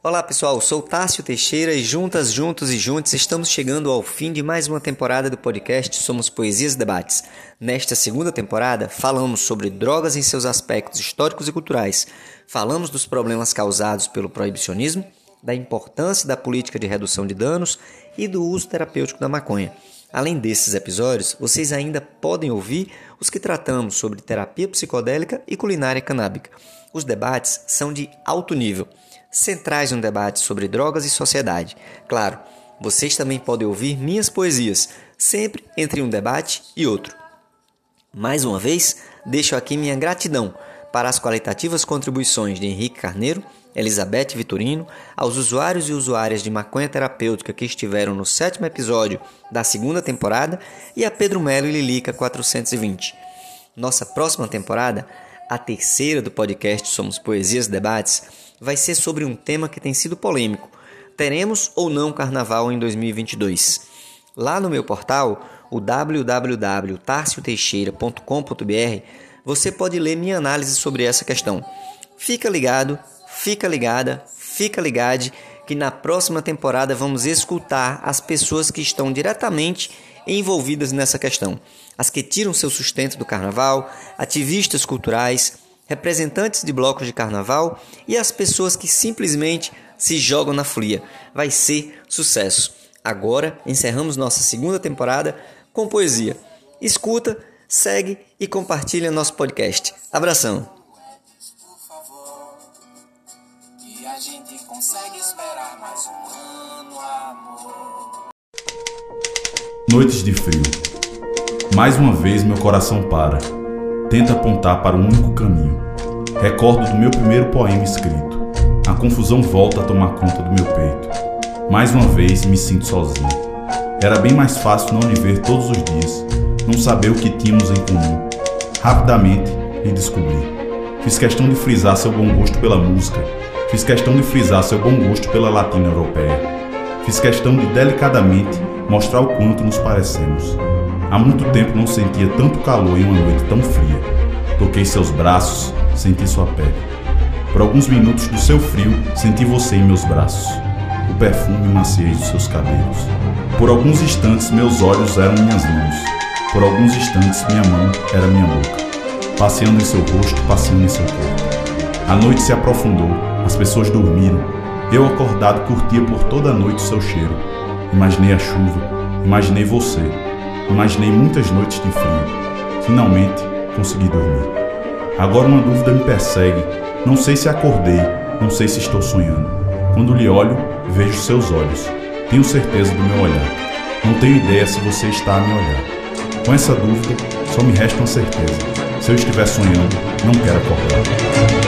Olá pessoal, sou Tássio Teixeira e juntas, juntos e juntos estamos chegando ao fim de mais uma temporada do podcast Somos Poesias e Debates. Nesta segunda temporada, falamos sobre drogas em seus aspectos históricos e culturais, falamos dos problemas causados pelo proibicionismo, da importância da política de redução de danos e do uso terapêutico da maconha. Além desses episódios, vocês ainda podem ouvir os que tratamos sobre terapia psicodélica e culinária canábica. Os debates são de alto nível centrais no debate sobre drogas e sociedade. Claro, vocês também podem ouvir minhas poesias, sempre entre um debate e outro. Mais uma vez, deixo aqui minha gratidão para as qualitativas contribuições de Henrique Carneiro, Elizabeth Vitorino, aos usuários e usuárias de maconha terapêutica que estiveram no sétimo episódio da segunda temporada e a Pedro Melo e Lilica 420. Nossa próxima temporada, a terceira do podcast Somos Poesias e Debates, vai ser sobre um tema que tem sido polêmico. Teremos ou não carnaval em 2022? Lá no meu portal, o www.tarcioteixeira.com.br, você pode ler minha análise sobre essa questão. Fica ligado, fica ligada, fica ligado que na próxima temporada vamos escutar as pessoas que estão diretamente envolvidas nessa questão. As que tiram seu sustento do carnaval, ativistas culturais, representantes de blocos de carnaval e as pessoas que simplesmente se jogam na folia. Vai ser sucesso. Agora encerramos nossa segunda temporada com poesia. Escuta, segue e compartilha nosso podcast. Abração. Noites de frio. Mais uma vez meu coração para tenta apontar para um único caminho. Recordo do meu primeiro poema escrito. A confusão volta a tomar conta do meu peito. Mais uma vez me sinto sozinho. Era bem mais fácil não lhe ver todos os dias, não saber o que tínhamos em comum. Rapidamente lhe descobri. Fiz questão de frisar seu bom gosto pela música. Fiz questão de frisar seu bom gosto pela latina europeia. Fiz questão de delicadamente mostrar o quanto nos parecemos. Há muito tempo não sentia tanto calor em uma noite tão fria. Toquei seus braços, senti sua pele. Por alguns minutos do seu frio, senti você em meus braços. O perfume maciez dos seus cabelos. Por alguns instantes, meus olhos eram minhas mãos. Por alguns instantes, minha mão era minha boca. Passeando em seu rosto, passeando em seu corpo. A noite se aprofundou, as pessoas dormiram. Eu, acordado, curtia por toda a noite o seu cheiro. Imaginei a chuva, imaginei você, Imaginei muitas noites de frio. Finalmente consegui dormir. Agora uma dúvida me persegue. Não sei se acordei, não sei se estou sonhando. Quando lhe olho, vejo seus olhos. Tenho certeza do meu olhar. Não tenho ideia se você está a me olhar. Com essa dúvida, só me resta uma certeza. Se eu estiver sonhando, não quero acordar.